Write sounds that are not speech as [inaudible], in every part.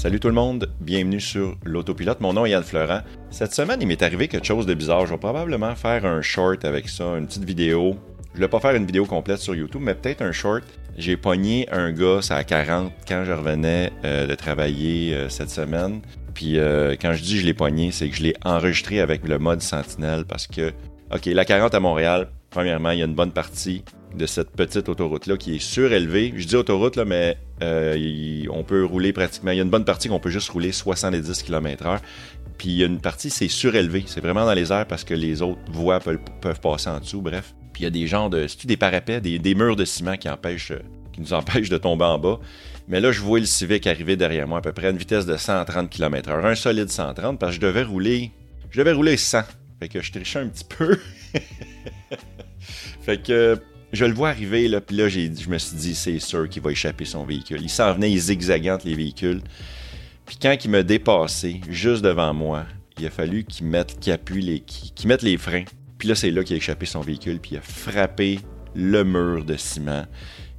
Salut tout le monde, bienvenue sur l'autopilote. Mon nom est Yann Florent. Cette semaine, il m'est arrivé quelque chose de bizarre. Je vais probablement faire un short avec ça, une petite vidéo. Je ne vais pas faire une vidéo complète sur YouTube, mais peut-être un short. J'ai pogné un gars à 40 quand je revenais euh, de travailler euh, cette semaine. Puis euh, quand je dis je l'ai pogné, c'est que je l'ai enregistré avec le mode Sentinelle parce que, OK, la 40 à Montréal, premièrement, il y a une bonne partie de cette petite autoroute-là qui est surélevée. Je dis autoroute, là, mais euh, on peut rouler pratiquement. Il y a une bonne partie qu'on peut juste rouler 70 km/h. Puis il y a une partie, c'est surélevé. C'est vraiment dans les airs parce que les autres voies peuvent, passer en dessous, bref. Puis il y a des genres de. C'est des parapets, des, murs de ciment qui empêchent, qui nous empêchent de tomber en bas. Mais là, je vois le Civic arriver derrière moi à peu près à une vitesse de 130 km/h. Un solide 130 parce que je devais rouler. Je devais rouler 100. Fait que je trichais un petit peu. [laughs] fait que je le vois arriver, là, puis là, je me suis dit, c'est sûr qu'il va échapper son véhicule. Il s'en venait, il zigzagait les véhicules. Puis quand il m'a dépassé, juste devant moi, il a fallu qu'il mette, les, freins. Puis là, c'est là qu'il a échappé son véhicule, puis il a frappé le mur de ciment.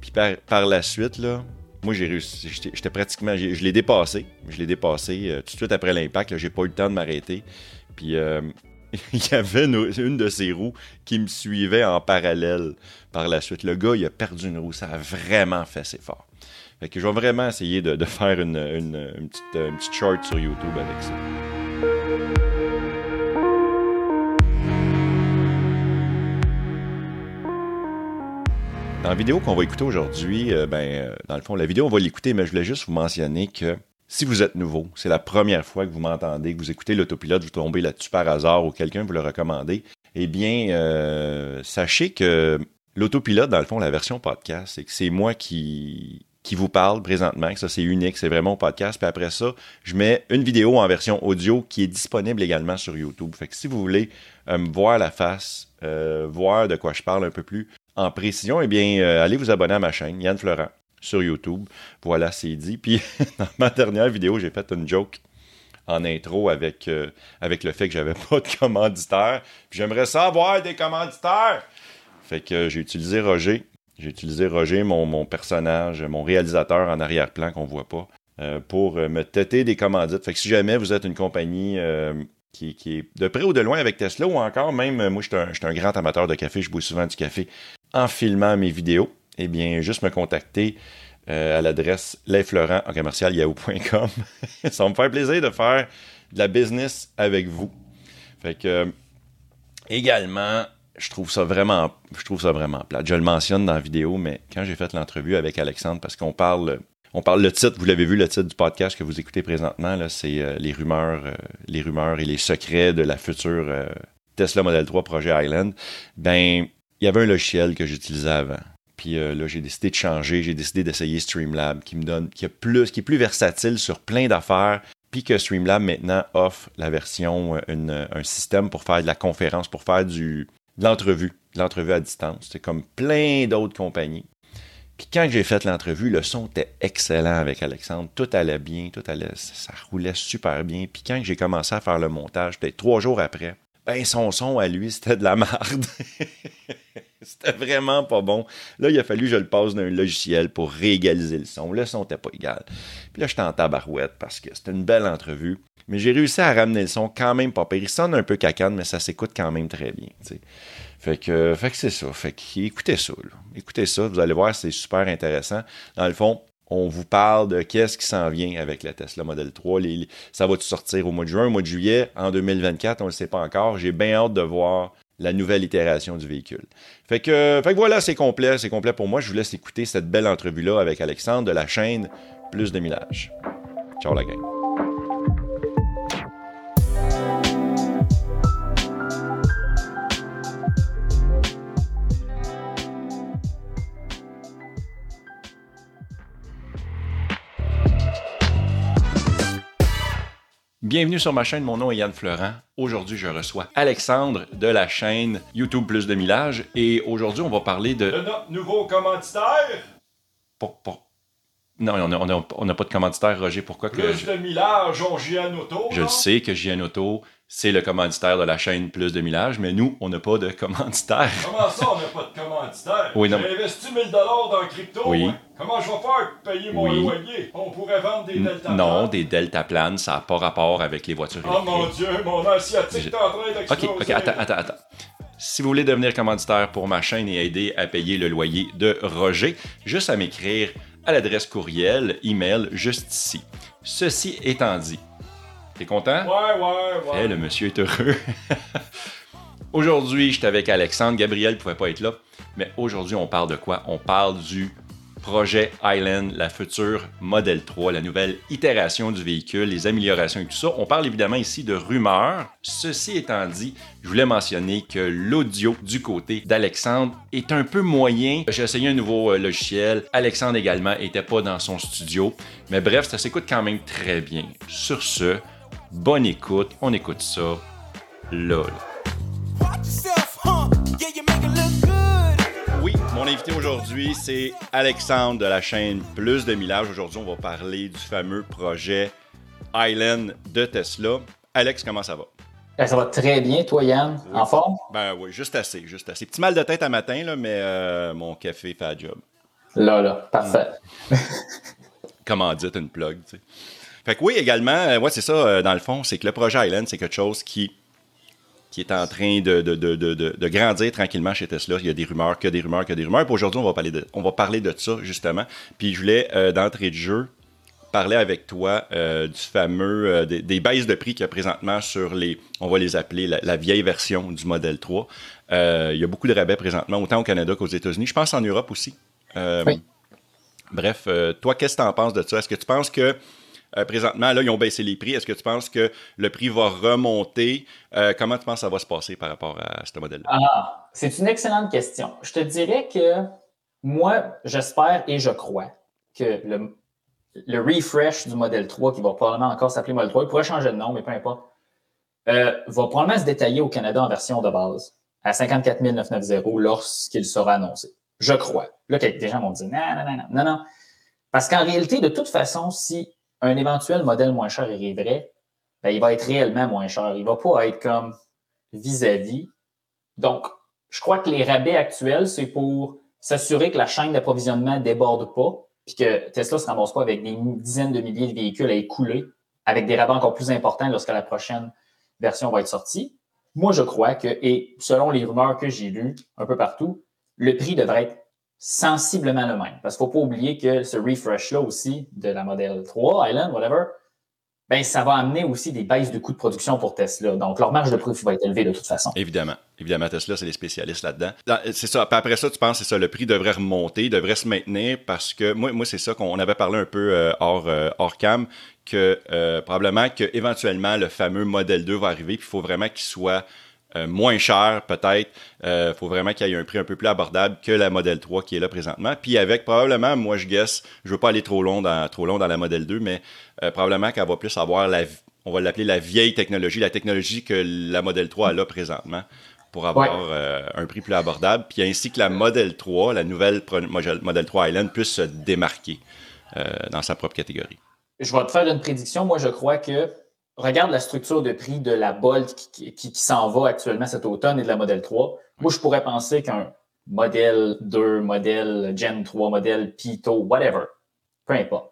Puis par, la suite, là, moi, j'ai réussi, j'étais pratiquement, je l'ai dépassé. Je l'ai dépassé euh, tout de suite après l'impact. J'ai pas eu le temps de m'arrêter. Puis euh, [laughs] il y avait une, de ses roues qui me suivait en parallèle par la suite. Le gars, il a perdu une roue. Ça a vraiment fait ses fort. Fait que je vais vraiment essayer de, faire une, petite, une petite short sur YouTube avec ça. Dans la vidéo qu'on va écouter aujourd'hui, euh, ben, euh, dans le fond, la vidéo, on va l'écouter, mais je voulais juste vous mentionner que si vous êtes nouveau, c'est la première fois que vous m'entendez, que vous écoutez l'autopilote, vous tombez là-dessus par hasard ou quelqu'un vous le recommandez, eh bien, euh, sachez que l'autopilote, dans le fond, la version podcast, c'est que c'est moi qui, qui vous parle présentement, que ça c'est unique, c'est vraiment un podcast. Puis après ça, je mets une vidéo en version audio qui est disponible également sur YouTube. Fait que si vous voulez euh, me voir la face, euh, voir de quoi je parle un peu plus en précision, eh bien, allez vous abonner à ma chaîne, Yann Florent sur YouTube. Voilà, c'est dit. Puis [laughs] dans ma dernière vidéo, j'ai fait une joke en intro avec, euh, avec le fait que j'avais [laughs] pas de commanditaire. J'aimerais savoir des commanditaires. Fait que j'ai utilisé Roger. J'ai utilisé Roger, mon, mon, personnage, mon réalisateur en arrière-plan qu'on voit pas, euh, pour euh, me têter des commandites. Fait que si jamais vous êtes une compagnie qui, qui, est de près ou de loin avec Tesla, ou encore même, moi je suis un, un, grand amateur de café, je bois souvent du café en filmant mes vidéos eh bien, juste me contacter euh, à l'adresse lesfleurant en commercial. [laughs] Ça va me faire plaisir de faire de la business avec vous. Fait que, euh, également, je trouve ça vraiment, je trouve ça vraiment plate. Je le mentionne dans la vidéo, mais quand j'ai fait l'entrevue avec Alexandre, parce qu'on parle, on parle le titre, vous l'avez vu, le titre du podcast que vous écoutez présentement, là, c'est euh, les rumeurs, les rumeurs et les secrets de la future Tesla Model 3 projet Island. Ben, il y avait un logiciel que j'utilisais avant puis euh, là, j'ai décidé de changer. J'ai décidé d'essayer Streamlab, qui me donne, qui, plus, qui est plus versatile sur plein d'affaires. Puis que Streamlab maintenant offre la version, euh, un système pour faire de la conférence, pour faire du, l'entrevue, l'entrevue à distance. C'est comme plein d'autres compagnies. Puis quand j'ai fait l'entrevue, le son était excellent avec Alexandre. Tout allait bien, tout allait, ça roulait super bien. Puis quand j'ai commencé à faire le montage, peut-être trois jours après, ben son son à lui, [laughs] c'était de la merde. [laughs] C'était vraiment pas bon. Là, il a fallu que je le passe d'un logiciel pour réégaliser le son. Le son n'était pas égal. Puis là, j'étais en tabarouette parce que c'était une belle entrevue. Mais j'ai réussi à ramener le son quand même pas pire. Il sonne un peu cacane, mais ça s'écoute quand même très bien. Fait que, fait que c'est ça. Fait que écoutez ça. Écoutez ça, vous allez voir, c'est super intéressant. Dans le fond, on vous parle de qu'est-ce qui s'en vient avec la Tesla Model 3. ça va-tu sortir au mois de juin, au mois de juillet, en 2024, on ne le sait pas encore. J'ai bien hâte de voir la nouvelle itération du véhicule. Fait que, fait que voilà, c'est complet, c'est complet pour moi. Je vous laisse écouter cette belle entrevue-là avec Alexandre de la chaîne Plus de Millage. Ciao la gang. Bienvenue sur ma chaîne, mon nom est Yann Florent. Aujourd'hui, je reçois Alexandre de la chaîne YouTube Plus de Millage et aujourd'hui, on va parler de... De notre nouveau commanditaire? Non, on n'a pas de commanditaire, Roger. Pourquoi Plus de Millage, on Auto. Je le sais que JN Auto, c'est le commanditaire de la chaîne Plus de Millage, mais nous, on n'a pas de commanditaire. Comment ça, on n'a pas de commanditaire? Oui, non. J'ai investi 1000 dans le crypto. Oui. moi. Comment je vais faire pour payer mon Oui. loyer? On pourrait vendre des delta non, des deltaplanes, ça n'a pas rapport avec les voitures Oh mon électriques. Dieu, mon asiatique est en train Ok, d'exploser. ok, attends, attends, attends. Si vous voulez devenir commanditaire pour ma chaîne et aider à payer le loyer de Roger, juste à m'écrire à l'adresse courriel, email, juste ici. Ceci étant dit, t'es content? Ouais, ouais, ouais. Eh, le monsieur est heureux. [laughs] aujourd'hui, j'étais avec Alexandre. Gabriel ne pouvait pas être là. Mais aujourd'hui, on parle de quoi? On parle du projet Island, la future Model 3, la nouvelle itération du véhicule, les améliorations et tout ça. On parle évidemment ici de rumeurs. Ceci étant dit, je voulais mentionner que l'audio du côté d'Alexandre est un peu moyen. J'ai essayé un nouveau euh, logiciel. Alexandre également était pas dans son studio. Mais bref, ça s'écoute quand même très bien. Sur ce, bonne écoute. On écoute ça good. Oui, mon invité aujourd'hui, c'est Alexandre de la chaîne Plus de Millage. Aujourd'hui, on va parler du fameux projet Island de Tesla. Alex, comment ça va? Eh, Ça va très bien, toi, Yann. Oui. En forme? Ben oui, juste assez, juste assez. Petit mal de tête à matin, là, mais euh, mon café fait la job. Là, là, parfait. Comment dire, une plug, tu sais. Fait que oui, également, euh, ouais, c'est ça, euh, dans le fond, c'est que le projet Island, c'est quelque chose qui, qui est en train de, de, de, de, grandir tranquillement chez Tesla. Il y a des rumeurs, que des rumeurs, que des rumeurs. Puis aujourd'hui, on va parler de, on va parler de ça, justement. Puis je voulais, euh, d'entrée de jeu, parler avec toi euh, du fameux, euh, des, des baisses de prix qu'il y a présentement sur les, on va les appeler la, la vieille version du Model 3. Euh, il y a beaucoup de rabais présentement, autant au Canada qu'aux États-Unis. Je pense en Europe aussi. Oui. Bref, toi, qu'est-ce que tu en penses de ça? Est-ce que tu penses que euh, présentement, là, ils ont baissé les prix. Est-ce que tu penses que le prix va remonter? Euh, comment tu penses que ça va se passer par rapport à ce modèle-là? Ah, c'est une excellente question. Je te dirais que moi, j'espère et je crois que le, refresh du modèle 3, qui va probablement encore s'appeler modèle 3, il pourrait changer de nom, mais peu importe, euh, va probablement se détailler au Canada en version de base à 54 990 lorsqu'il sera annoncé. Je crois. Là, des gens vont dire non, non, non, non, non, non. Parce qu'en réalité, de toute façon, si un éventuel modèle moins cher arriverait, ben, il va être réellement moins cher. Il va pas être comme vis-à-vis. Donc, je crois que les rabais actuels, c'est pour s'assurer que la chaîne d'approvisionnement déborde pas, puis que Tesla se ramasse pas avec des dizaines de milliers de véhicules à écouler, avec des rabais encore plus importants lorsque la prochaine version va être sortie. Moi, je crois que, et selon les rumeurs que j'ai lues un peu partout, le prix devrait être sensiblement le même. Parce qu'il ne faut pas oublier que ce refresh-là aussi de la Model 3, Island, whatever, ben, ça va amener aussi des baisses de coûts de production pour Tesla. Donc, leur marge de profit va être élevée de toute façon. Évidemment. Évidemment, Tesla, c'est les spécialistes là-dedans. Dans- C'est ça. Après ça, tu penses, c'est ça, le prix devrait remonter, devrait se maintenir parce que moi, moi c'est ça qu'on avait parlé un peu euh, hors, euh, hors cam, que euh, probablement que éventuellement le fameux modèle 2 va arriver, puis il faut vraiment qu'il soit euh, moins cher, peut-être. Il faut vraiment qu'il y ait un prix un peu plus abordable que la Model 3 qui est là présentement. Puis avec probablement, moi je guess, je veux pas aller trop long dans, trop long dans la Model 2, mais euh, probablement qu'elle va plus avoir la, on va l'appeler la vieille technologie, la technologie que la Model 3 a là présentement pour avoir Ouais. euh, un prix plus abordable, puis ainsi que la Model 3, la nouvelle Model 3 Island, puisse se démarquer euh, dans sa propre catégorie. Je vais te faire une prédiction. Moi, je crois que regarde la structure de prix de la Bolt qui, qui- qui s'en va actuellement cet automne et de la Model 3. Moi, je pourrais penser qu'un modèle 2, modèle Gen 3, modèle Pito, whatever, peu importe.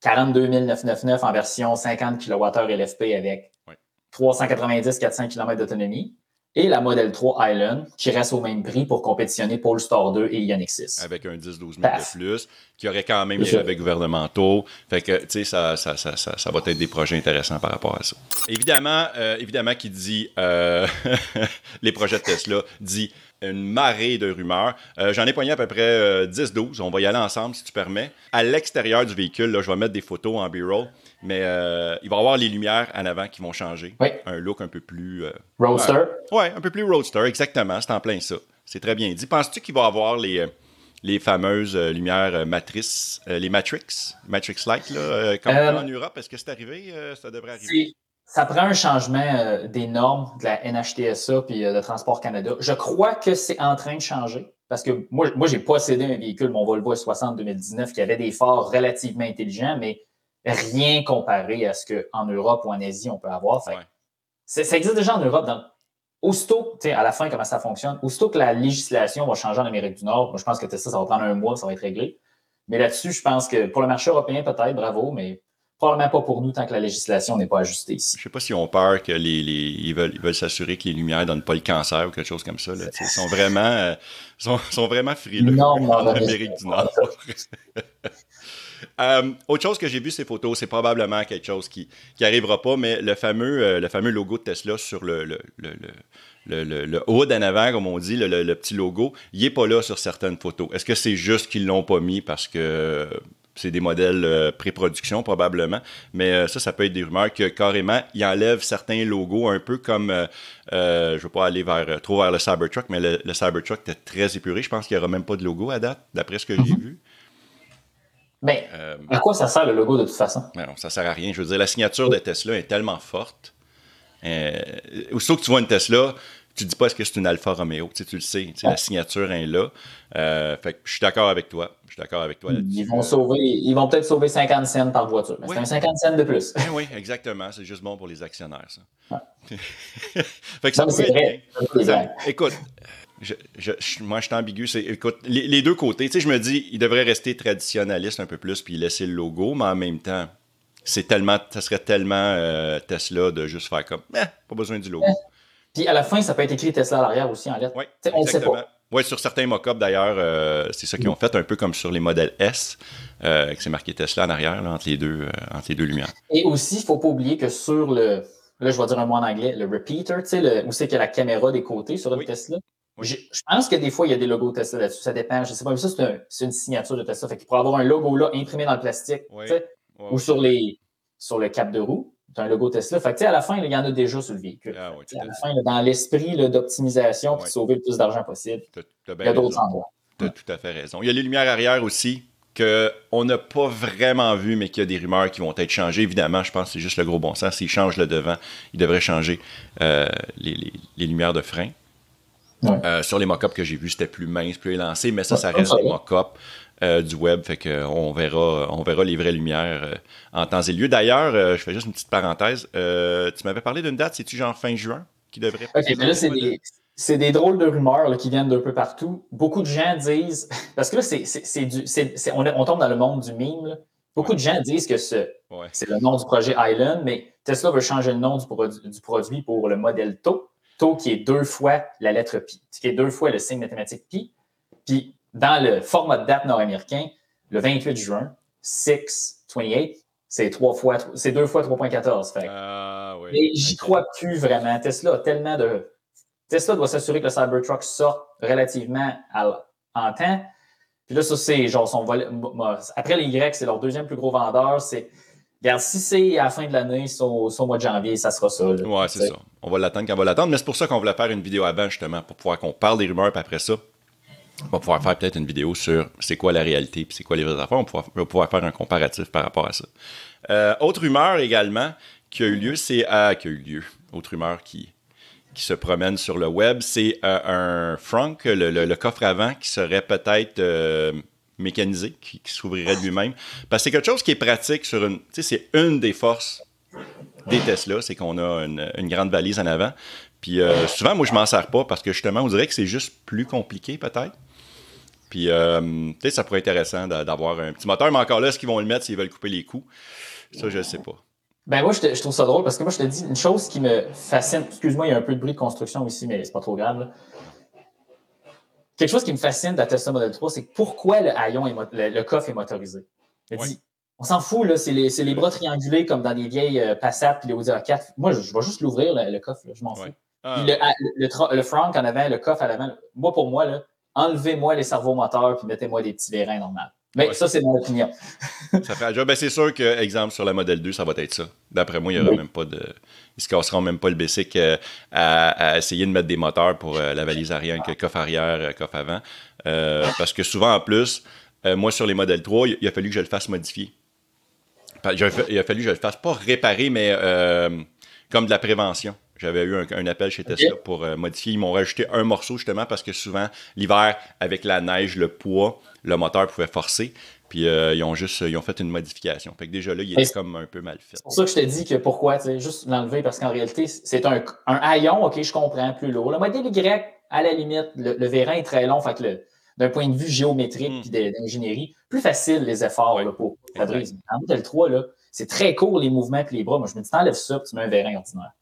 42 999 en version 50 kWh LFP avec Ouais. 390-400 km d'autonomie. Et la Model 3 Island qui reste au même prix pour compétitionner Polestar 2 et Ioniq 6. Avec un 10-12 000 Paf. de plus, qui aurait quand même les ça. rabais gouvernementaux. Fait que, tu sais, ça, ça, ça, ça, ça va être des projets intéressants par rapport à ça. Évidemment, euh, évidemment, qui dit euh, [laughs] les projets de Tesla, dit une marée de rumeurs. Euh, J'en ai poigné à peu près euh, 10-12. On va y aller ensemble, si tu permets. À l'extérieur du véhicule, là, je vais mettre des photos en B-roll, mais euh, il va y avoir les lumières en avant qui vont changer. Oui. Un look un peu plus... euh, Roadster. Ouais, un peu plus roadster, exactement. C'est en plein ça. C'est très bien dit. Penses-tu qu'il va avoir les, les fameuses euh, lumières euh, matrices, euh, les Matrix, Matrix Light, là, comme en Europe? Est-ce que c'est arrivé? Ça devrait arriver? Ça prend un changement euh, des normes de la NHTSA puis euh, de Transport Canada. Je crois que c'est en train de changer parce que moi, moi j'ai possédé un véhicule, mon Volvo S60 2019, qui avait des phares relativement intelligents, mais rien comparé à ce qu'en Europe ou en Asie on peut avoir. Fait Ouais. ça existe déjà en Europe. Donc, aussitôt, tu sais, à la fin, comment ça fonctionne, aussitôt que la législation va changer en Amérique du Nord, moi, je pense que Tesla, ça va prendre un mois, ça va être réglé. Mais là-dessus, je pense que pour le marché européen, peut-être, bravo, mais probablement pas pour nous tant que la législation n'est pas ajustée ici. Je sais pas si on peur que les, les- ils veulent ils veulent s'assurer que les lumières donnent pas le cancer ou quelque chose comme ça. Là, ils sont vraiment euh, sont, sont vraiment frileux Non, en non, Amérique du Nord. [laughs] Euh, autre chose que j'ai vu ces photos, c'est probablement quelque chose qui qui arrivera pas, mais le fameux euh, le fameux logo de Tesla sur le le, le, le, hood en avant, comme on dit, le, petit logo, il est pas là sur certaines photos. Est-ce que c'est juste qu'ils l'ont pas mis parce que c'est des modèles euh, pré-production probablement, mais euh, ça, ça peut être des rumeurs que carrément, ils enlèvent certains logos, un peu comme, euh, je veux pas aller vers, trop vers le Cybertruck, mais le, le Cybertruck était très épuré. Je pense qu'il n'y aura même pas de logo à date, d'après ce que j'ai vu. Mais Euh, à quoi ça sert le logo de toute façon? mais non, ça sert à rien. Je veux dire, la signature de Tesla est tellement forte. Euh, aussitôt que tu vois une Tesla, tu dis pas est-ce que c'est une Alfa Romeo. Tu, sais, tu le sais, sais, la signature est là. Euh, fait que je suis d'accord avec toi. Je suis d'accord avec toi là-dessus. Ils vont Euh, sauver, ils vont peut-être sauver 50 cents par voiture. Mais Oui. c'est un 50 cents de plus. Eh oui, exactement. C'est juste bon pour les actionnaires, ça. [laughs] fait que ça Non, mais pourrait c'est vrai. bien. Ça- écoute, je, je- je- moi, je suis ambigu. C'est, écoute, les, les deux côtés, tu sais, je me dis, il devrait rester traditionnaliste un peu plus puis laisser le logo, mais en même temps, c'est tellement, ça serait tellement euh, Tesla de juste faire comme, eh, pas besoin du logo. Puis à la fin, ça peut être écrit Tesla à l'arrière aussi en lettres. Oui, on le sait pas. Oui, sur certains mock-ups d'ailleurs, euh, c'est ça qu'ils ont fait, un peu comme sur les modèles S, euh, que c'est marqué Tesla en arrière, là, entre, les deux, euh, entre les deux lumières. Et aussi, il ne faut pas oublier que sur le, là, je vais dire un mot en anglais, le repeater, tu sais, où c'est qu'il y a la caméra des côtés sur une Oui. Tesla. Oui. Je, je pense que des fois, il y a des logos Tesla là-dessus. Ça dépend. Je sais pas, mais ça, c'est un- c'est une signature de Tesla. Fait qu'il pourrait avoir un logo là imprimé dans le plastique. Oui. Ou sur, les, sur le cap de roue. Un logo Tesla. Fait que, tu sais, à la fin, il y en a déjà sur le véhicule. Ah oui, à la fin, là, dans l'esprit d'optimisation pour sauver le plus d'argent possible, il y a d'autres endroits. Tu as tout à fait raison. Il y a les lumières arrière aussi qu'on n'a pas vraiment vu, mais qu'il y a des rumeurs qui vont être changées. Évidemment, je pense que c'est juste le gros bon sens. S'ils changent le devant, ils devraient changer euh, les, les- les lumières de frein. Ouais. Euh, sur les mock-ups que j'ai vus, c'était plus mince, plus élancé, mais ça, ça reste des mock-ups du web. Fait que on verra, on verra les vraies lumières euh, en temps et lieu. D'ailleurs, euh, je fais juste une petite parenthèse. Euh, tu m'avais parlé d'une date, c'est-tu genre fin juin qui devrait OK, mais là, c'est des, c'est des drôles de rumeurs là, qui viennent d'un peu partout. Beaucoup de gens disent. [laughs] Parce que là, c'est, c'est, c'est du, c'est, c'est- on, on tombe dans le monde du meme. là. Beaucoup de gens disent que ce, Ouais. c'est le nom du projet Island, mais Tesla veut changer le nom du, produ- du produit pour le modèle Tau. Tau qui est deux fois la lettre pi, qui est deux fois le signe mathématique pi. Puis dans le format de date nord-américain, le 28 juin, 6-28, c'est trois fois, c'est deux fois 3.14. Fait Ah, oui. mais j'y crois plus vraiment. Tesla a tellement de. Tesla doit s'assurer que le Cybertruck sorte relativement à- en temps. Puis là, ça, c'est genre son mo- Après les Y, c'est leur deuxième plus gros vendeur. C'est. Regarde, si c'est à la fin de l'année, c'est au mois de janvier, ça sera ça. là. Ouais, c'est ça. On va l'attendre quand on va l'attendre. Mais c'est pour ça qu'on voulait faire une vidéo avant, justement, pour pouvoir qu'on parle des rumeurs, puis après ça, on va pouvoir faire peut-être une vidéo sur c'est quoi la réalité, puis c'est quoi les vraies affaires. On va pouvoir, faire un comparatif par rapport à ça. Euh, autre rumeur également qui a eu lieu, c'est. ah, qui a eu lieu. Autre rumeur qui, qui se promène sur le web, c'est euh, un Frank, le, le- coffre avant, qui serait peut-être euh, mécanisé, qui, s'ouvrirait de lui-même. Parce que c'est quelque chose qui est pratique sur une. Tu sais, c'est une des forces des Tesla, c'est qu'on a une grande valise en avant. Puis euh, souvent, moi, je m'en sers pas parce que justement, on dirait que c'est juste plus compliqué, peut-être. Puis, euh, tu sais, ça pourrait être intéressant d'a- d'avoir un petit moteur, mais encore là, est-ce qu'ils vont le mettre s'ils veulent couper les coups? Ça, je ne sais pas. Ben moi, je, te- je trouve ça drôle parce que moi, je te dis une chose qui me fascine. Excuse-moi, il y a un peu de bruit de construction ici, mais c'est pas trop grave. là. Quelque chose qui me fascine de la Tesla Model 3, c'est pourquoi le haillon est le, le coffre est motorisé. Je me Ouais. dis, on s'en fout, là, c'est les, bras triangulés comme dans des vieilles euh, Passat puis les Audi A4. Moi, je, je vais juste l'ouvrir, le, le coffre, là, je m'en fous. Ouais. Ah, le, à- le, Frank en avant, le coffre à l'avant, moi, pour moi, là, enlevez-moi les cerveaux moteurs puis mettez-moi des petits vérins normaux. Mais Ouais. ça, c'est mon opinion. [laughs] ça fait un job. Ben, c'est sûr que, exemple, sur la Model 2, ça va être ça. D'après moi, il n'y aura Oui. même pas de. Ils se casseront même pas le basic euh, à, à essayer de mettre des moteurs pour euh, la valise arrière, que coffre arrière, euh, coffre avant. Euh, parce que souvent, en plus, moi, sur les Model 3, il, il a fallu que je le fasse modifier. Il a fallu que je le fasse pas réparer, mais comme de la prévention. J'avais eu un, un appel chez Tesla pour euh, modifier. Ils m'ont rajouté un morceau justement parce que souvent, l'hiver, avec la neige, le poids, le moteur pouvait forcer. Puis euh, ils ont juste ils ont fait une modification. Fait que déjà là, il était Et- comme un peu mal fait. C'est pour ça que je te dis que pourquoi, tu sais, juste l'enlever, parce qu'en réalité, c'est un, un haillon, OK, je comprends, plus lourd. Le modèle Y, à la limite, le, le vérin est très long, fait que le- d'un point de vue géométrique Mm. puis de- d'ingénierie, plus facile les efforts là, pour. Fabrice. En modèle 3, là, c'est très court les mouvements puis les bras. Moi, je me dis, t'enlèves ça puis tu mets un vérin ordinaire.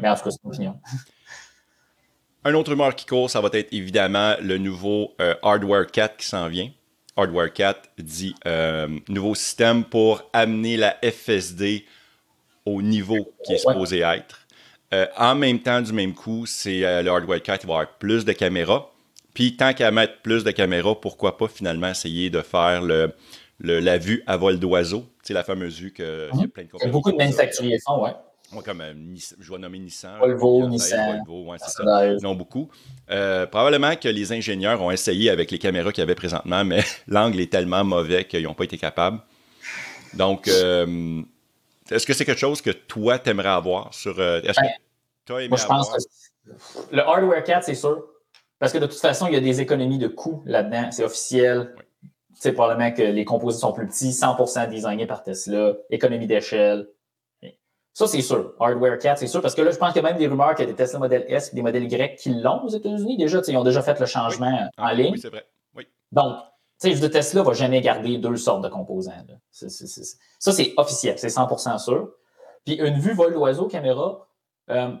Mais en tout cas, c'est mon opinion. [laughs] Un autre rumeur qui court, ça va être évidemment le nouveau euh, Hardware 4 qui s'en vient. Hardware 4 dit euh, nouveau système pour amener la FSD au niveau qui est supposé être. Euh, en même temps, du même coup, c'est le Hardware 4 il va avoir plus de caméras. Puis tant qu'à mettre plus de caméras, pourquoi pas finalement essayer de faire le, le- la vue à vol d'oiseau. C'est la fameuse vue que il y a plein de Il y a beaucoup de qui manufacturiers font, ouais. Moi, comme euh, je vais nommer Nissan. Volvo, Hyundai, Nissan. Volvo, ouais, c'est ça. Ils ont beaucoup. Euh, probablement que les ingénieurs ont essayé avec les caméras qu'il y avait présentement, mais [laughs] l'angle est tellement mauvais qu'ils n'ont pas été capables. Donc, euh, est-ce que c'est quelque chose que toi, t'aimerais avoir sur. euh, est-ce Ben, que tu as aimé Moi, je pense que le hardware 4, c'est sûr. Parce que de toute façon, il y a des économies de coûts là-dedans. C'est officiel. Tu sais, probablement que les composés sont plus petits, 100% designés par Tesla, économie d'échelle. Ça, c'est sûr. Hardware 4, c'est sûr. Parce que là, je pense qu'il y a même des rumeurs qu'il y a des Tesla Model S et des modèles Y qui l'ont aux États-Unis déjà. Ils ont déjà fait le changement en Ah, ligne. Oui, c'est vrai. Oui. Donc, tu sais, Tesla va jamais garder deux sortes de composants. là. Ça, c'est officiel, c'est 100% sûr. Puis une vue vol d'oiseau caméra, euh,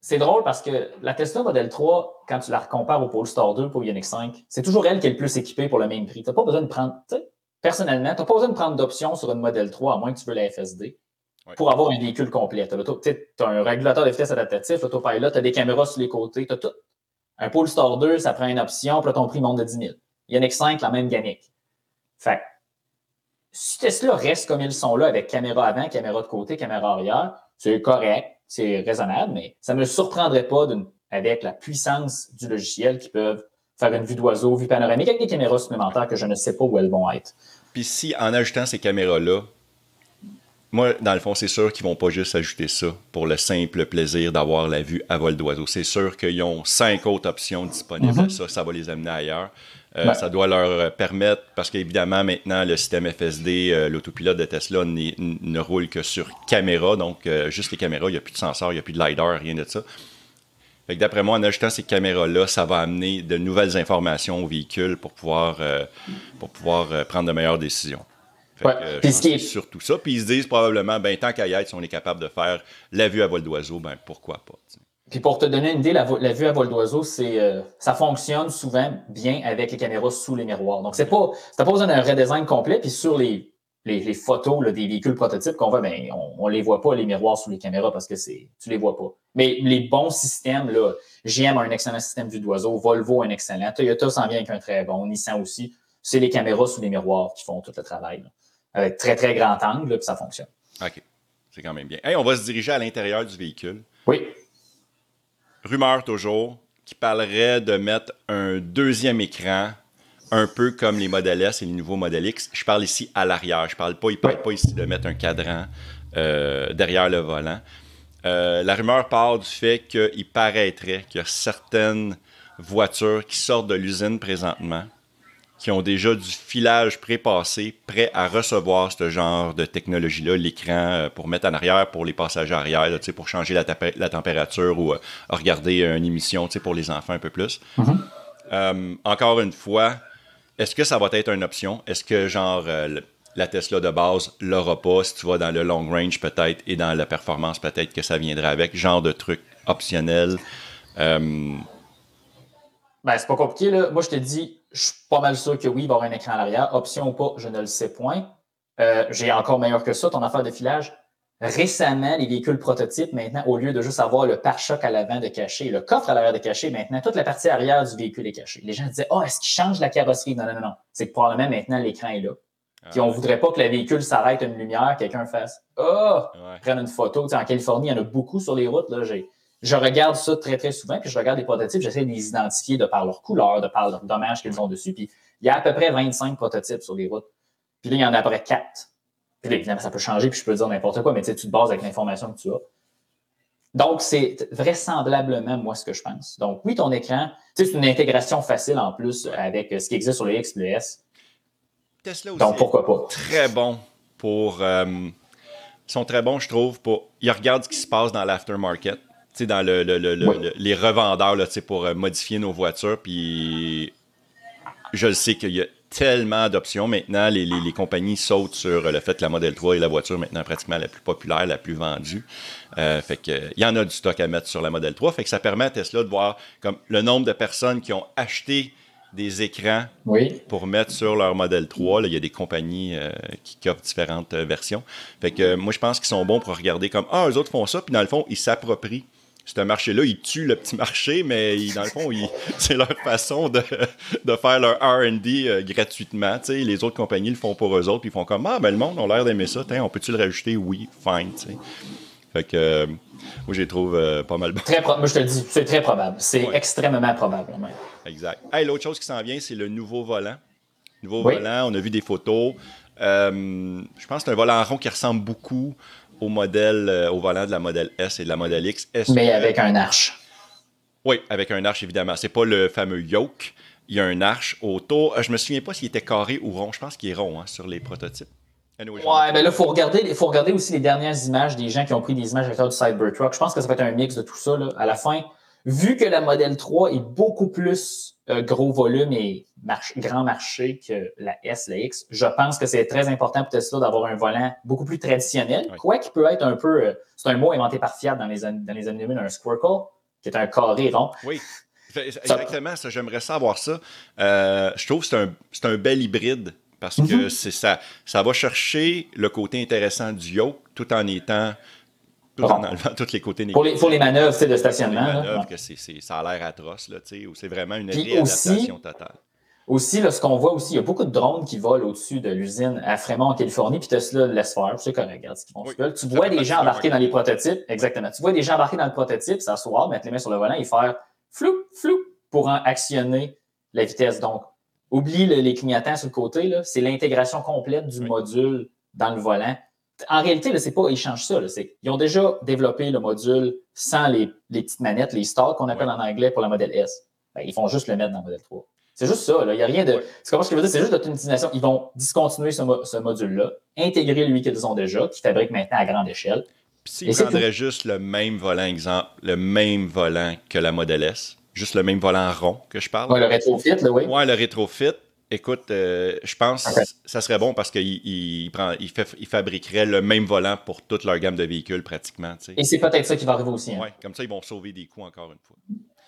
c'est drôle parce que la Tesla Model 3, quand tu la compares au Polestar 2 pour Ioniq 5, c'est toujours elle qui est le plus équipée pour le même prix. Tu n'as pas besoin de prendre, tu sais, personnellement, tu n'as pas besoin de prendre d'option sur une Model 3, à moins que tu veux la FSD, Ouais. pour avoir un véhicule complet. Tu as, un régulateur de vitesse adaptatif, l'autopilot, tu as des caméras sur les côtés, tu as tout. Un Polestar 2, ça prend une option, puis là, ton prix monte de 10 000. Ioniq 5, la même gamique. Fait si Tesla reste comme ils sont là, avec caméra avant, caméra de côté, caméra arrière, c'est correct, c'est raisonnable, mais ça ne me surprendrait pas avec la puissance du logiciel qui peuvent faire une vue d'oiseau, vue panoramique, avec des caméras supplémentaires que je ne sais pas où elles vont être. Puis si, en ajoutant ces caméras-là, moi, dans le fond, c'est sûr qu'ils vont pas juste ajouter ça pour le simple plaisir d'avoir la vue à vol d'oiseau. C'est sûr qu'ils ont cinq autres options disponibles. Mhm. Ça, ça va les amener ailleurs. Euh, Ouais. Ça doit leur euh, permettre, parce qu'évidemment, maintenant, le système FSD, euh, l'autopilote de Tesla ne roule que sur caméra. Donc, euh, juste les caméras, il n'y a plus de sensor, il n'y a plus de LiDAR, rien de ça. Fait que d'après moi, en ajoutant ces caméras-là, ça va amener de nouvelles informations au véhicule pour pouvoir, pour pouvoir prendre de meilleures décisions. Ouais. que, Puis ce qui que est- c'est surtout ça. Puis ils se disent probablement, ben tant qu'à y être, si on est capable de faire la vue à vol d'oiseau, ben pourquoi pas. Puis pour te donner une idée, la, vue à vol d'oiseau, c'est euh, ça fonctionne souvent bien avec les caméras sous les miroirs. Donc, c'est pas, t'as pas besoin d'un redesign complet. Puis sur les, les, les photos là, des véhicules prototypes qu'on voit, ben, on, on les voit pas, les miroirs sous les caméras, parce que c'est tu les vois pas. Mais les bons systèmes, là, GM a un excellent système vue d'oiseau, Volvo a un excellent, Toyota s'en vient avec un très bon, Nissan aussi. C'est les caméras sous les miroirs qui font tout le travail. là. Avec très, très grand angle, puis ça fonctionne. OK. C'est quand même bien. Hey, on va se diriger à l'intérieur du véhicule. Oui. Rumeur toujours qui parlerait de mettre un deuxième écran, un peu comme les Model S et les nouveaux Model X. Je parle ici à l'arrière. Je parle pas, il parle pas ici de mettre un cadran euh, derrière le volant. Euh, la rumeur part du fait qu'il paraîtrait qu'il y a certaines voitures qui sortent de l'usine présentement qui ont déjà du filage prépassé, prêt à recevoir ce genre de technologie-là, l'écran euh, pour mettre en arrière pour les passagers arrière, là, tu sais, pour changer la, température ou euh, regarder une émission tu sais, pour les enfants un peu plus. Euh, encore une fois, est-ce que ça va être une option? Est-ce que genre euh, la Tesla de base l'aura pas? Si tu vas dans le long range peut-être et dans la performance peut-être que ça viendra avec, genre de truc optionnel. Euh, Ben, c'est pas compliqué, là. Moi, je te dis, je suis pas mal sûr que oui, il va y avoir un écran à l'arrière. Option ou pas, je ne le sais point. Euh, J'ai encore meilleur que ça, ton affaire de filage. Récemment, les véhicules prototypes, maintenant, au lieu de juste avoir le pare-choc à l'avant de caché, le coffre à l'arrière de caché, maintenant, toute la partie arrière du véhicule est cachée. Les gens disaient, oh, est-ce qu'ils changent la carrosserie? Non, non, non, non. C'est que probablement maintenant, l'écran est là. Puis on voudrait pas que le véhicule s'arrête à une lumière, quelqu'un fasse, oh, ouais. prenne une photo. Tu sais, en Californie, il y en a beaucoup sur les routes. Là. J'ai- Je regarde ça très, très souvent, puis je regarde les prototypes, j'essaie de les identifier de par leur couleur, de par leur dommage qu'ils ont dessus. Puis il y a à peu près 25 prototypes sur les routes. Puis là, il y en a à peu près 4. Puis là, évidemment, ça peut changer, puis je peux dire n'importe quoi, mais tu sais, tu te bases avec l'information que tu as. Donc, c'est vraisemblablement, moi, ce que je pense. Donc, oui, ton écran, tu sais, c'est une intégration facile en plus avec ce qui existe sur le X le S. Tesla aussi. Donc, pourquoi pas? Très bon pour. euh, ils sont très bons, je trouve, pour. Ils regardent ce qui se passe dans l'aftermarket. Dans le, le- le- les revendeurs, là, pour euh, modifier nos voitures. Puis, je le sais qu'il y a tellement d'options maintenant. Les, les- les compagnies sautent sur le fait que la Model 3 est la voiture maintenant pratiquement la plus populaire, la plus vendue. Euh, fait que, il y en a du stock à mettre sur la Model 3. Fait que ça permet à Tesla de voir comme le nombre de personnes qui ont acheté des écrans Oui. pour mettre sur leur modèle 3. Là, il y a des compagnies euh, qui, qui offrent différentes euh, versions. Fait que euh, moi, je pense qu'ils sont bons pour regarder comme Ah, eux autres font ça, puis dans le fond, ils s'approprient ce marché-là. Ils tuent le petit marché, mais ils- dans le fond, [laughs] c'est leur façon de, de faire leur RD euh, gratuitement. Les autres compagnies le font pour eux autres, puis ils font comme Ah, ben le monde a l'air d'aimer ça. On peut-tu le rajouter? Oui, fine. Fait que euh, moi, je les trouve euh, pas mal bons. Très Moi, je te le dis, c'est très probable. C'est Ouais. extrêmement probable. même. Exact. Hey, L'autre chose qui s'en vient, c'est le nouveau volant. Nouveau Oui. volant, on a vu des photos. Euh, je pense que c'est un volant rond qui ressemble beaucoup au modèle, euh, au volant de la modèle S et de la modèle X. Mais que- avec un arche. Oui, avec un arche, évidemment. C'est pas le fameux yoke. Il y a un arche autour. Euh, Je me souviens pas s'il était carré ou rond. Je pense qu'il est rond hein, sur les prototypes. Anyway, Ouais, ben là, il faut regarder, faut regarder aussi les dernières images des gens qui ont pris des images à l'intérieur du Cybertruck. Je pense que ça va être un mix de tout ça. Là. À la fin, vu que la Model 3 est beaucoup plus euh, gros volume et grand marché que la S, la X, je pense que c'est très important pour Tesla d'avoir un volant beaucoup plus traditionnel. Quoi qu'il peut être un peu, euh, c'est un mot inventé par Fiat dans les, an- dans les années 2000, un squircle, qui est un carré rond. Oui, exactement. Ça, J'aimerais savoir ça. Euh, je trouve que c'est un, c'est un bel hybride parce que Mhm. c'est ça, ça va chercher le côté intéressant du yoke tout en étant, tous les côtés Pour les, pour les manœuvres de Les stationnement. là. que ça a l'air atroce, là, tu sais, ou c'est vraiment une réadaptation totale. Aussi, là, ce qu'on voit aussi, il y a beaucoup de drones qui volent au-dessus de l'usine à Fremont, en Californie, puis Tesla laisse faire. C'est correct, regarde ce qu'ils font. Oui. Tu vois des gens embarquer dans les prototypes. Exactement. Tu vois des gens embarquer dans le prototype, s'asseoir, mettre les mains sur le volant et faire flou, flou pour en actionner la vitesse. Donc, oublie le- les clignotants sur le côté. C'est l'intégration complète du Oui. module dans le volant. En réalité, c'est pas, ils changent ça, là. Ils ont déjà développé le module sans les, les petites manettes, les stars qu'on appelle Oui. en anglais pour la modèle S. Ben, ils font juste le mettre dans le modèle 3. C'est juste ça, là. Il n'y a rien de. C'est comment ce que je veux dire? C'est juste l'automatisation. Ils vont discontinuer ce, mo- ce module-là, intégrer lui qu'ils ont déjà, qui fabrique maintenant à grande échelle. Puis s'ils prendraient juste le même volant, exemple, le même volant que la Model S, juste le même volant rond que je parle? Ouais, le rétrofit, là, oui. Ouais, le rétrofit, écoute, euh, je pense que ça serait bon parce qu'il il il il fabriquerait le même volant pour toute leur gamme de véhicules pratiquement. tu sais. Et c'est peut-être ça qui va arriver aussi. hein. Ouais, comme ça, ils vont sauver des coûts encore une fois.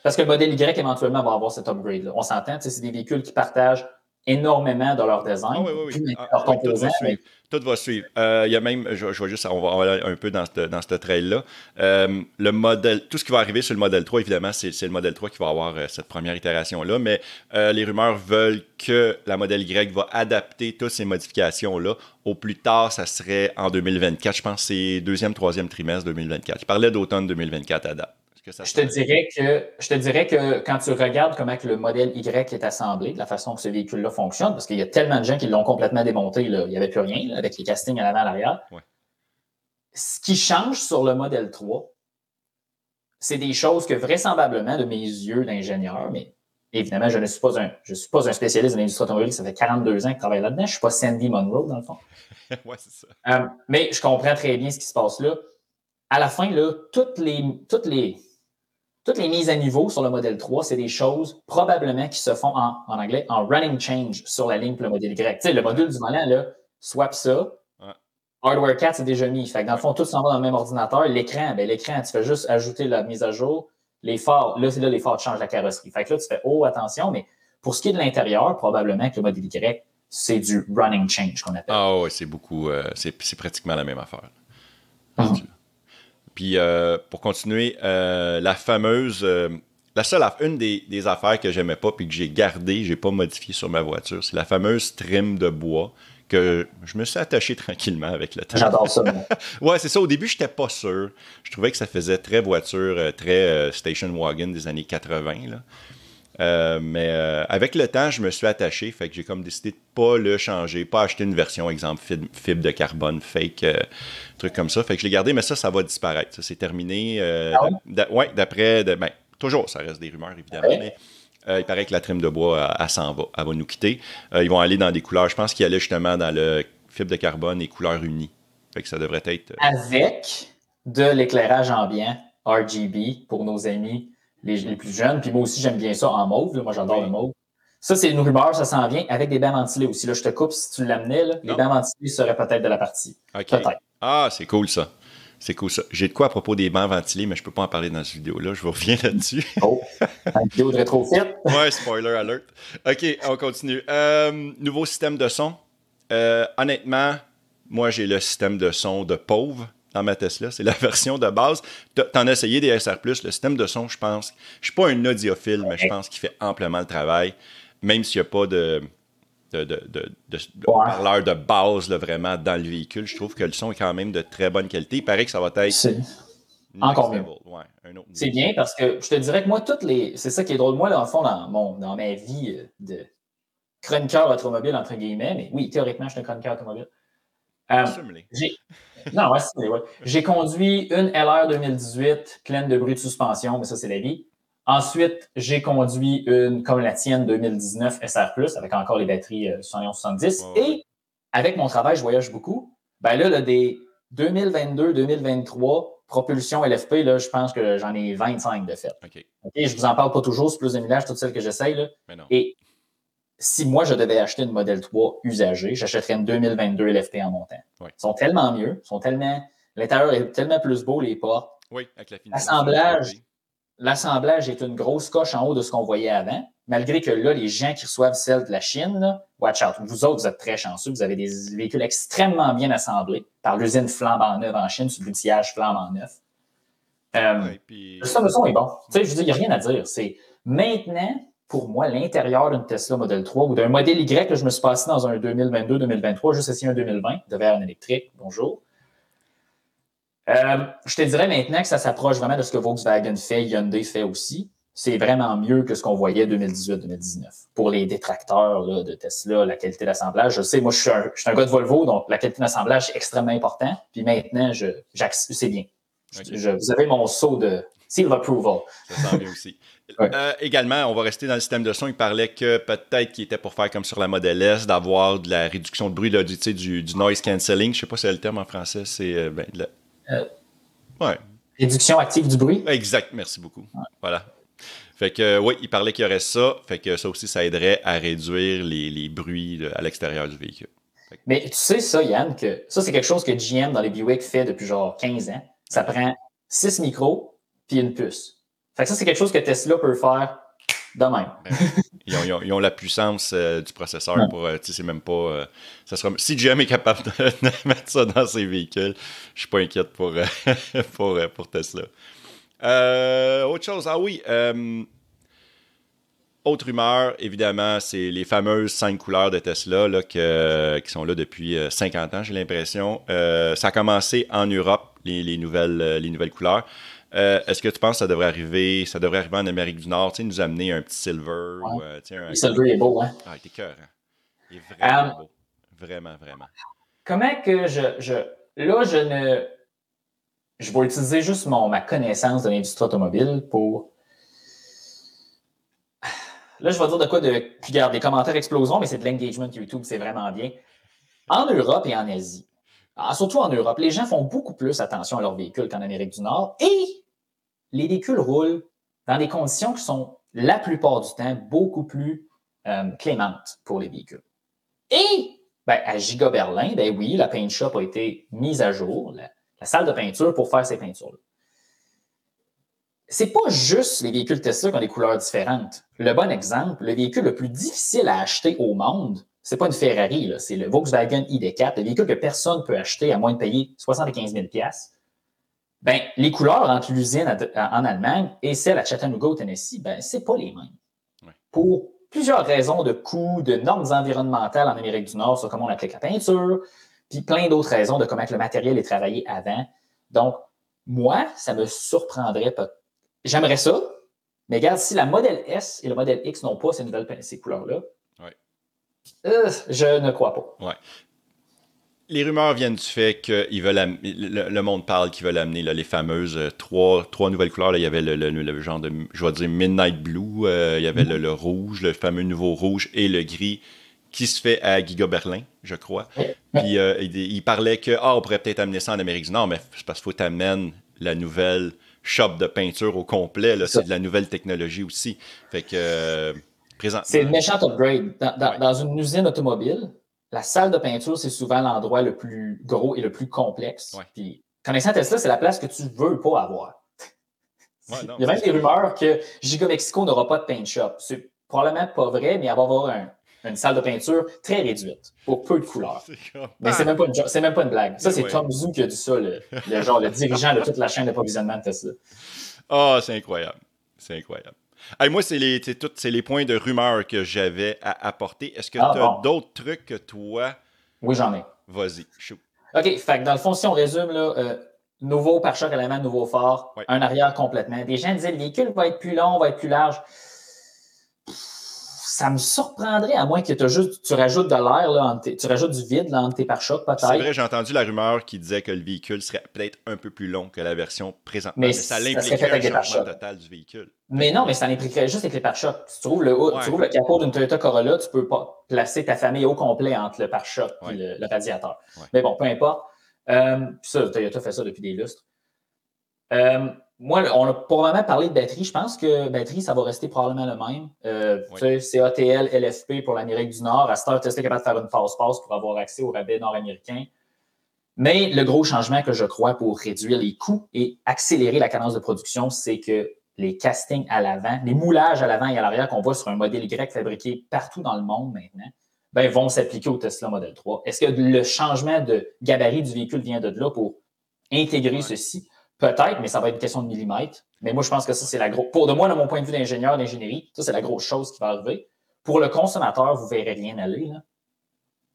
Parce que le modèle Y, éventuellement, va avoir cet upgrade-là. On s'entend, c'est des véhicules qui partagent énormément de leur design, Ah oui, oui, oui. Ah, oui, tout va mais-. Tout va suivre. Euh, Il y a même, je, je vais juste, on va, on va aller un peu dans ce dans trail-là. Euh, le modèle, tout ce qui va arriver sur le modèle 3, évidemment, c'est c'est le modèle 3 qui va avoir euh, cette première itération-là, mais les rumeurs veulent que la modèle Y va adapter toutes ces modifications-là. Au plus tard, ça serait en 2024. Je pense que c'est deuxième, troisième trimestre 2024. Il parlait d'automne 2024 à date. Est-ce que ça Je te, dirais que, je te dirais que quand tu regardes comment que le modèle Y est assemblé, de la façon que ce véhicule-là fonctionne, parce qu'il y a tellement de gens qui l'ont complètement démonté, là, il n'y avait plus rien, là, avec les castings à l'avant à l'arrière. Ouais. Ce qui change sur le modèle 3, c'est des choses que vraisemblablement, de mes yeux d'ingénieur, mais évidemment, je ne suis pas un, je suis pas un spécialiste de l'industrie automobile, ça fait 42 ans que je travaille là-dedans, je ne suis pas Sandy Monroe, dans le fond. [laughs] ouais, c'est ça. Euh, mais je comprends très bien ce qui se passe là. À la fin, là, toutes les, toutes les, toutes les mises à niveau sur le modèle 3, c'est des choses probablement qui se font en, en anglais en running change sur la ligne pour le modèle Y. Tu sais, le module du volant, là, swap ça. Ouais. Hardware 4, c'est déjà mis. Fait que dans le fond, tout s'en va dans le même ordinateur. L'écran, ben, l'écran, tu fais juste ajouter la mise à jour. Les phares, là, c'est là les phares changent la carrosserie. Fait que là, tu fais, oh, attention, mais pour ce qui est de l'intérieur, probablement que le modèle Y, c'est du running change qu'on appelle. Ah ouais, c'est beaucoup, euh, c'est pratiquement la même affaire. Mhm. Puis euh, pour continuer, euh, la fameuse, euh, la seule, une des, des affaires que j'aimais pas puis que j'ai gardé, j'ai pas modifié sur ma voiture, c'est la fameuse trim de bois que je me suis attaché [laughs] tranquillement avec le temps. J'adore ça. [laughs] Ouais, c'est ça. Au début, j'étais pas sûr. Je trouvais que ça faisait très voiture, très station wagon des années 80. Là. Euh, mais euh, avec le temps, je me suis attaché, fait que j'ai comme décidé de pas le changer, pas acheter une version, exemple, fib- fibre de carbone fake, euh, truc comme ça. Fait que je l'ai gardé, mais ça, ça va disparaître. Ça, c'est terminé. Ah ouais? d'a- ouais, d'après, ben, toujours, ça reste des rumeurs, évidemment, Ouais. mais euh, il paraît que la trim de bois, elle, elle s'en va. Elle va nous quitter. Euh, ils vont aller dans des couleurs, je pense qu'ils allaient justement dans le fibre de carbone et couleurs unies. Fait que ça devrait être. euh, Avec de l'éclairage ambiant RGB pour nos amis les, les plus jeunes. Puis moi aussi, j'aime bien ça en mauve. là. Moi, j'adore Oui. le mauve. Ça, c'est une rumeur, ça s'en vient avec des bains ventilés aussi. Là, je te coupe si tu l'amenais. là. Les bains ventilés seraient peut-être de la partie. OK. Peut-être. Ah, c'est cool ça. C'est cool ça. J'ai de quoi à propos des bancs ventilés, mais je peux pas en parler dans cette vidéo-là. Je vous reviens [laughs] là-dessus. Oh, une vidéo de rétrofit. [laughs] ouais, spoiler alert. OK, on continue. Euh, nouveau système de son. Euh, honnêtement, moi, j'ai le système de son de pauvre dans ma Tesla. C'est la [laughs] version de base. T'en as essayé des SR+. Le système de son, je pense... Je suis pas un audiophile, mais je pense qu'il fait amplement le travail. Même s'il n'y a pas de... De, de, de, de- haut-parleur de base là, vraiment dans le véhicule. Je trouve que le son est quand même de très bonne qualité. Il paraît que ça va être Encore mieux. Ouais, c'est bien parce que je te dirais que moi, toutes les. C'est ça qui est drôle. Moi, dans le fond, dans, mon, dans ma vie euh, de chroniqueur automobile, entre guillemets, mais oui, théoriquement, je suis un chroniqueur automobile. Euh, Non, ouais, c'est- ouais. J'ai conduit une LR 2018 pleine de bruit de suspension, mais ça, c'est la vie. Ensuite, j'ai conduit une, comme la tienne, 2019 SR+, avec encore les batteries euh, 7170. Ouais, ouais. Et avec mon travail, je voyage beaucoup. Ben là, là, des 2022-2023, propulsion LFP, là, je pense que j'en ai 25 de fait. OK, OK, je vous en parle pas toujours, c'est plus de millage, toutes celles que j'essaye. Et si moi, je devais acheter une Model 3 usagée, j'achèterais une 2022 LFT en montant. Ils sont tellement mieux, sont tellement. L'intérieur est tellement plus beau, les portes. Oui, avec la finition. Assemblage. L'assemblage est une grosse coche en haut de ce qu'on voyait avant. Malgré que là, les gens qui reçoivent celle de la Chine, là, watch out. Vous autres, vous êtes très chanceux. Vous avez des véhicules extrêmement bien assemblés par l'usine flambant neuve en Chine, sur l'outillage flambant neuf. Euh, Ouais, puis- le son est bon. Tu sais, je veux dire, il n'y a rien à dire. C'est maintenant, pour moi, l'intérieur d'une Tesla Model 3 ou d'un modèle Y, là, je me suis passé dans un 2022-2023, juste essayé un 2020 de verre en électrique. Bonjour. Euh, je te dirais maintenant que ça s'approche vraiment de ce que Volkswagen fait, Hyundai fait aussi. C'est vraiment mieux que ce qu'on voyait 2018-2019. Pour les détracteurs là, de Tesla, la qualité d'assemblage, je sais, moi, je suis, un, je suis un gars de Volvo, donc la qualité d'assemblage, c'est extrêmement important. Puis maintenant, je, c'est bien. Je- vous avez mon saut de seal approval. Ça sent bien aussi. [laughs] Ouais. Euh, également, on va rester dans le système de son. Il parlait que peut-être qu'il était pour faire comme sur la Model S, d'avoir de la réduction de bruit, là, du, du, du noise cancelling. Je sais pas si c'est le terme en français. C'est. euh, ben, la- Euh. Ouais, Réduction active du bruit. exact. Merci beaucoup. Voilà. Fait que, euh, oui, il parlait qu'il y aurait ça. Fait que ça aussi, ça aiderait à réduire les, les bruits là, à l'extérieur du véhicule. Mais tu sais ça, Yann, que ça, c'est quelque chose que GM dans les Buick fait depuis genre 15 ans. Ça prend 6 micros puis une puce. Fait que ça, c'est quelque chose que Tesla peut faire de même. Ils ont, ils ont- ils ont la puissance euh, du processeur Ouais. pour. euh, tu sais, c'est même pas. euh, ça sera, si GM est capable de, [laughs] de mettre ça dans ses véhicules, je suis pas inquiète pour, [laughs] pour, pour Tesla. Autre chose, ah oui. autre rumeur, évidemment, c'est les fameuses cinq couleurs de Tesla là, que- qui sont là depuis euh, 50 ans, j'ai l'impression. Ça a commencé en Europe, les, les nouvelles, les nouvelles couleurs. Euh, Est-ce que tu penses que ça devrait arriver, ça devrait arriver en Amérique du Nord, tu sais, nous amener un petit silver ou euh, tu sais, un. Le silver est beau, hein? Ah, il est cœur, Il est vraiment Euh, beau. Vraiment, vraiment. Comment que je, je. Là, je ne. Je vais utiliser juste mon, ma connaissance de l'industrie automobile pour. Là, je vais dire de quoi de. Puis, regarde, les commentaires exploseront, mais c'est de l'engagement YouTube, c'est vraiment bien. En Europe et en Asie, ah, surtout en Europe, les gens font beaucoup plus attention à leurs véhicules qu'en Amérique du Nord et les véhicules roulent dans des conditions qui sont la plupart du temps beaucoup plus euh, clémentes pour les véhicules. Et ben, à Giga Berlin, ben oui, la paint shop a été mise à jour, la, salle de peinture pour faire ces peintures-là. C'est pas juste les véhicules Tesla qui ont des couleurs différentes. Le bon exemple, le véhicule le plus difficile à acheter au monde, c'est pas une Ferrari, c'est le Volkswagen ID4, le véhicule que personne ne peut acheter à moins de payer 75 000 ben, les couleurs entre l'usine en Allemagne et celle à Chattanooga au Tennessee, ben, c'est pas les mêmes. Ouais. Pour plusieurs raisons de coûts, de normes environnementales en Amérique du Nord sur comment on applique la peinture, puis plein d'autres raisons de comment le matériel est travaillé avant. Donc, moi, ça me surprendrait pas. J'aimerais ça, Mais regarde, si la modèle S et le modèle X n'ont pas ces nouvelles ces couleurs-là, Ouais. euh, je ne crois pas. Les rumeurs viennent du fait que ils veulent le, le monde parle qu'ils veulent amener là, les fameuses euh, trois, trois nouvelles couleurs. là. Il y avait le, le- le genre de, je vais dire, Midnight Blue, euh, il y avait le, le rouge, le fameux nouveau rouge et le gris qui se fait à Giga Berlin, je crois. Puis euh, il, il parlait que ah, on pourrait peut-être amener ça en Amérique du Nord, mais c'est parce qu'il faut t'amener la nouvelle shop de peinture au complet. C'est de la nouvelle technologie aussi. Fait que euh. C'est une méchante upgrade. Dans, dans- Ouais. dans une usine automobile, la salle de peinture, c'est souvent l'endroit le plus gros et le plus complexe. Ouais. Puis, connaissant Tesla, c'est la place que tu veux pas avoir. Ouais, non, Il y a même des rumeurs que Giga Mexico n'aura pas de paint shop. C'est probablement pas vrai, mais il va avoir un- une salle de peinture très réduite, pour peu de couleurs. [laughs] comme- Mais c'est même, pas une même pas une blague. Ça, c'est Ouais. Tom Zhu qui a dit ça, le, le genre, le dirigeant de toute la chaîne d'approvisionnement de Tesla. Ah, c'est incroyable. C'est incroyable. Hey, moi, c'est les, tout- les points de rumeur que j'avais à apporter. Est-ce que Ah, tu as bon. d'autres trucs que toi? Oui, j'en ai. Vas-y, shoot. OK, fait que dans le fond, si on résume, là, euh, nouveau pare-choc élément, nouveau phare, Ouais. un arrière complètement. Des gens disaient le véhicule va être plus long, va être plus large. Ça me surprendrait, à moins que t'as juste, tu rajoutes de l'air, tu rajoutes du vide là, entre tes pare-chocs, C'est peut-être. vrai, j'ai entendu la rumeur qui disait que le véhicule serait peut-être un peu plus long que la version présentement. Mais Mais, ça l'impliquerait un changement total du véhicule. Mais non, mais ça n'impliquerait juste avec les pare-chocs. Si tu trouves le, Ouais. tu trouves le capot d'une Toyota Corolla, tu peux pas placer ta famille au complet entre le pare-choc et Ouais. le, le radiateur. Ouais. Mais bon, peu importe. Euh, puis ça, Toyota fait ça depuis des lustres. Euh, moi, on a probablement parlé de batterie. Je pense que batterie, ça va rester probablement le même. Euh, Ouais. Tu sais, c'est ATL, LFP pour l'Amérique du Nord. À cette heure, Tesla est capable de faire une passe-passe pour avoir accès au rabais nord-américain. Mais le gros changement que je crois pour réduire les coûts et accélérer la cadence de production, c'est que les castings à l'avant, les moulages à l'avant et à l'arrière qu'on voit sur un modèle Y fabriqué partout dans le monde maintenant, ben, vont s'appliquer au Tesla Model 3. Est-ce que le changement de gabarit du véhicule vient de là pour intégrer ceci? Peut-être, mais ça va être une question de millimètres. Mais moi, je pense que ça, c'est la grosse. Pour de moi, de mon point de vue d'ingénieur d'ingénierie, ça, c'est la grosse chose qui va arriver. Pour le consommateur, vous ne verrez rien aller. Là.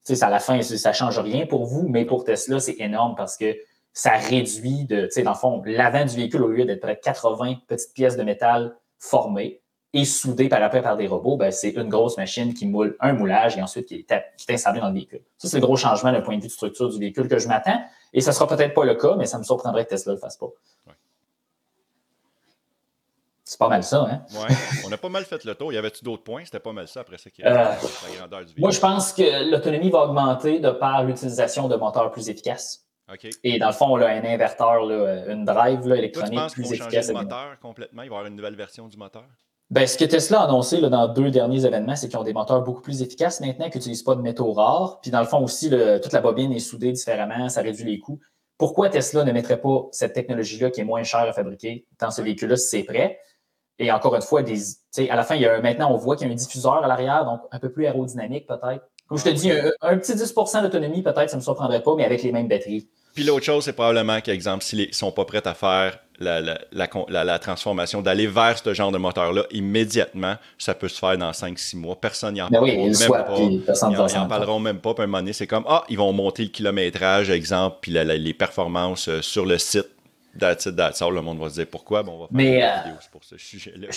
Tu sais, c'est à la fin, ça ne change rien pour vous, mais pour Tesla, c'est énorme parce que ça réduit de, tu sais, dans le fond, l'avant du véhicule, au lieu d'être près de 80 petites pièces de métal formées et soudées par après par des robots, ben, c'est une grosse machine qui moule un moulage et ensuite qui est, qui est installée dans le véhicule. Ça, c'est le gros changement d'un point de vue de structure du véhicule que je m'attends. Et ça sera peut-être pas le cas, mais ça me surprendrait que Tesla le fasse pas. Ouais. C'est pas mal ça, hein? Ouais, on a pas mal fait le tour. Y avait-tu d'autres points? C'était pas mal ça après ça qui Euh, la grandeur du véhicule. Moi, je pense que l'autonomie va augmenter de par l'utilisation de moteurs plus efficaces. Et dans le fond, là, un inverteur, là, une drive là, Toi, tu électronique plus changer efficace. le avec- moteur complètement? Il va y avoir une nouvelle version du moteur? Ben, ce que Tesla a annoncé là, dans deux derniers événements, c'est qu'ils ont des moteurs beaucoup plus efficaces maintenant, qui n'utilisent pas de métaux rares. Puis dans le fond aussi, le- toute la bobine est soudée différemment, ça réduit les coûts. Pourquoi Tesla ne mettrait pas cette technologie-là qui est moins chère à fabriquer dans ce véhicule-là si c'est prêt? Et encore une fois, des, à la fin, il y a maintenant, on voit qu'il y a un diffuseur à l'arrière, donc un peu plus aérodynamique peut-être. Comme je te dis, un, un petit 10% d'autonomie, peut-être, ça ne me surprendrait pas, mais avec les mêmes batteries. Puis l'autre chose, c'est probablement qu'exemple, s'ils ne sont pas prêts à faire la, la, la, transformation, d'aller vers ce genre de moteur-là, immédiatement, ça peut se faire dans 5-6 mois. Personne n'y en Ben oui, même pas. Ils ne en, va ils s'en en parleront même pas. Puis à un moment donné, c'est comme, ah, ils vont monter le kilométrage, exemple, puis les performances euh, sur le site. That's it, that's all. Le monde va se dire pourquoi. Bon, on va faire Mais, une euh, vidéo pour ce sujet-là.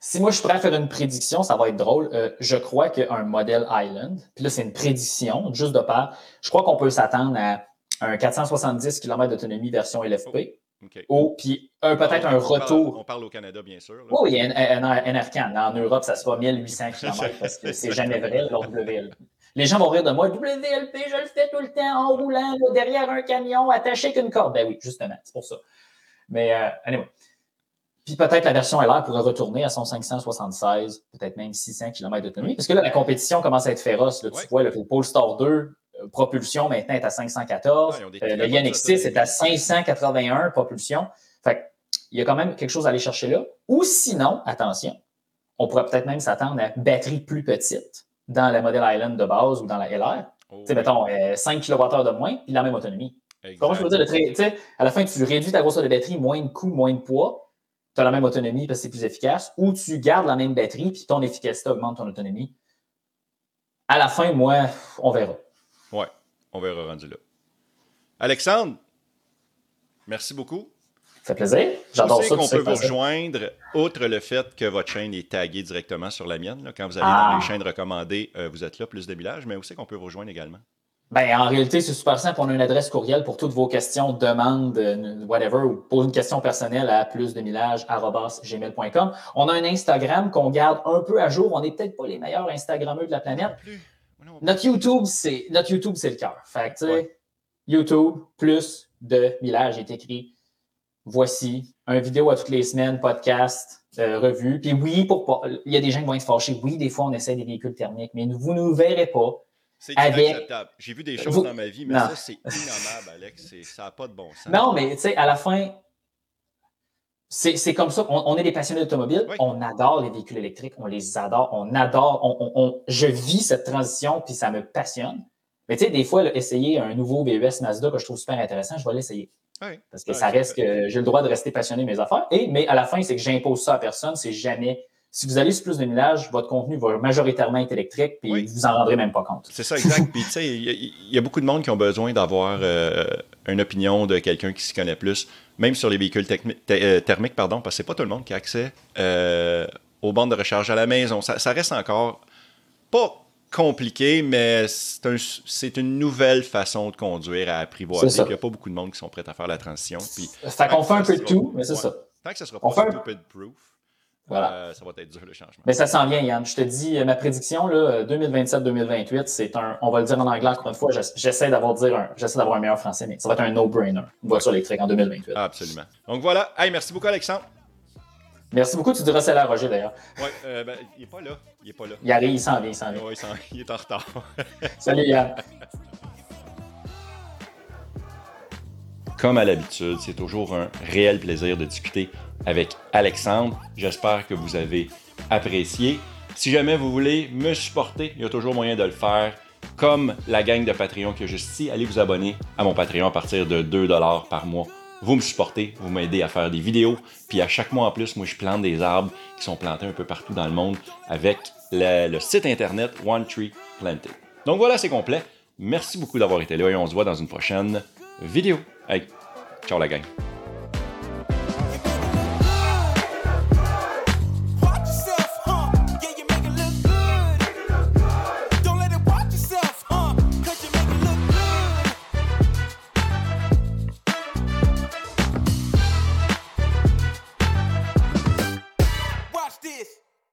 Si moi je suis prêt à faire une prédiction, ça va être drôle. Euh, je crois qu'un modèle Island, puis là c'est une prédiction, juste de part, je crois qu'on peut s'attendre à un 470 km d'autonomie version LFP, ou puis peut-être un parle- retour. On parle au Canada, bien sûr. là. Oui, un Aircan. En Europe, ça sera 1800 km parce que c'est jamais vrai, leur WLP. Les gens vont rire de moi. WLP, je le fais tout le temps en roulant là, derrière un camion attaché qu'une corde. Ben oui, justement, c'est pour ça. Mais, euh, anyway. Puis peut-être la version LR pourrait retourner à son 576, peut-être même 600 km d'autonomie. Parce que là, la compétition commence à être féroce. Là, Ouais. Tu vois, le Polestar 2, euh, propulsion maintenant est à 514. Ouais, ils ont des Euh, le bonnes Yann X6 est à autonomies. 581 propulsion. Fait il y a quand même quelque chose à aller chercher là. Ou sinon, attention, on pourrait peut-être même s'attendre à batterie plus petite dans la modèle Island de base ou dans la LR. Oh, mettons, euh, 5 kWh de moins, puis la même autonomie. Comment je peux dire, le à la fin, tu réduis ta grosseur de batterie, moins de coût, moins de poids, tu as la même autonomie parce que c'est plus efficace, ou tu gardes la même batterie, puis ton efficacité augmente ton autonomie. À la fin, moi, on verra. On verra rendu là. Alexandre, merci beaucoup. fait plaisir. J'adore ça. qu'on peut vous ça. rejoindre, outre le fait que votre chaîne est taguée directement sur la mienne. là, quand vous allez Ah. dans les chaînes recommandées, euh, vous êtes là, plus de village, mais aussi qu'on peut vous rejoindre également? Ben, en réalité, c'est super simple. On a une adresse courriel pour toutes vos questions, demandes, euh, whatever, ou poser une question personnelle à plusdemillage.gmail.com. On a un Instagram qu'on garde un peu à jour. On n'est peut-être pas les meilleurs Instagrammeurs de la planète. Notre YouTube, c'est notre YouTube, c'est le cœur. Fait que, tu sais, Ouais. YouTube plus de village est écrit. Voici un vidéo à toutes les semaines, podcast, euh, revue. Puis oui, pour pas, il y a des gens qui vont être fâchés. Oui, des fois, on essaie des véhicules thermiques, mais vous ne nous verrez pas. C'est Avec- inacceptable. J'ai vu des choses Vous- dans ma vie, mais Non. ça, c'est innommable, Alex. C'est- Ça n'a pas de bon sens. Non, mais tu sais, à la fin, c'est c'est comme ça. On, on est des passionnés d'automobile. Oui. On adore les véhicules électriques. On les adore. On adore. On, je vis cette transition, puis ça me passionne. Mais tu sais, des fois, là, essayer un nouveau VUS Mazda que je trouve super intéressant, je vais l'essayer. Oui. Parce que ça reste que j'ai le droit de rester passionné de mes affaires. Et, mais à la fin, c'est que j'impose ça à personne. C'est jamais. Si vous allez sur plus de millage, votre contenu va majoritairement être électrique, puis Oui. vous en rendrez même pas compte. C'est ça, exact. Puis, tu sais, il y, a- il y a beaucoup de monde qui ont besoin d'avoir euh, une opinion de quelqu'un qui s'y connaît plus, même sur les véhicules euh, thermiques, pardon, parce que c'est pas tout le monde qui a accès euh, aux bandes de recharge à la maison. Ça, ça reste encore pas compliqué, mais c'est un- c'est une nouvelle façon de conduire à apprivoiser. Il n'y a pas beaucoup de monde qui sont prêts à faire la transition. Puis, Fait qu'on fait un peu de tout, mais c'est ouais. ça. Tant que ça sera On pas fait un- stupid proof, Voilà. euh, ça va être dur le changement. Mais ça s'en vient, Yann. Je te dis, euh, ma prédiction, là, 2027-2028, c'est un, on va le dire en anglais encore une fois, j'ess- j'essaie d'avoir un, j'essaie d'avoir un meilleur français, mais ça va être un no-brainer, une voiture électrique en 2028. Ah, absolument. Donc voilà. Hey, merci beaucoup, Alexandre. Merci beaucoup, tu diras celle à Roger d'ailleurs. Ouais, euh, ben, il est pas là. Il est pas là. Il arrive, il s'en vient, il s'en vient. Il s'en- il est en retard. Salut Yann. [laughs] Comme à l'habitude, c'est toujours un réel plaisir de discuter avec Alexandre. J'espère que vous avez apprécié. Si jamais vous voulez me supporter, il y a toujours moyen de le faire. Comme la gang de Patreon qui est juste ici, allez vous abonner à mon Patreon à partir de 2$ par mois. Vous me supportez, vous m'aidez à faire des vidéos. Puis à chaque mois en plus, moi je plante des arbres qui sont plantés un peu partout dans le monde avec le, le site internet One Tree Planted. Donc voilà, c'est complet. Merci beaucoup d'avoir été là et on se voit dans une prochaine vidéo. Hey, ciao la gang.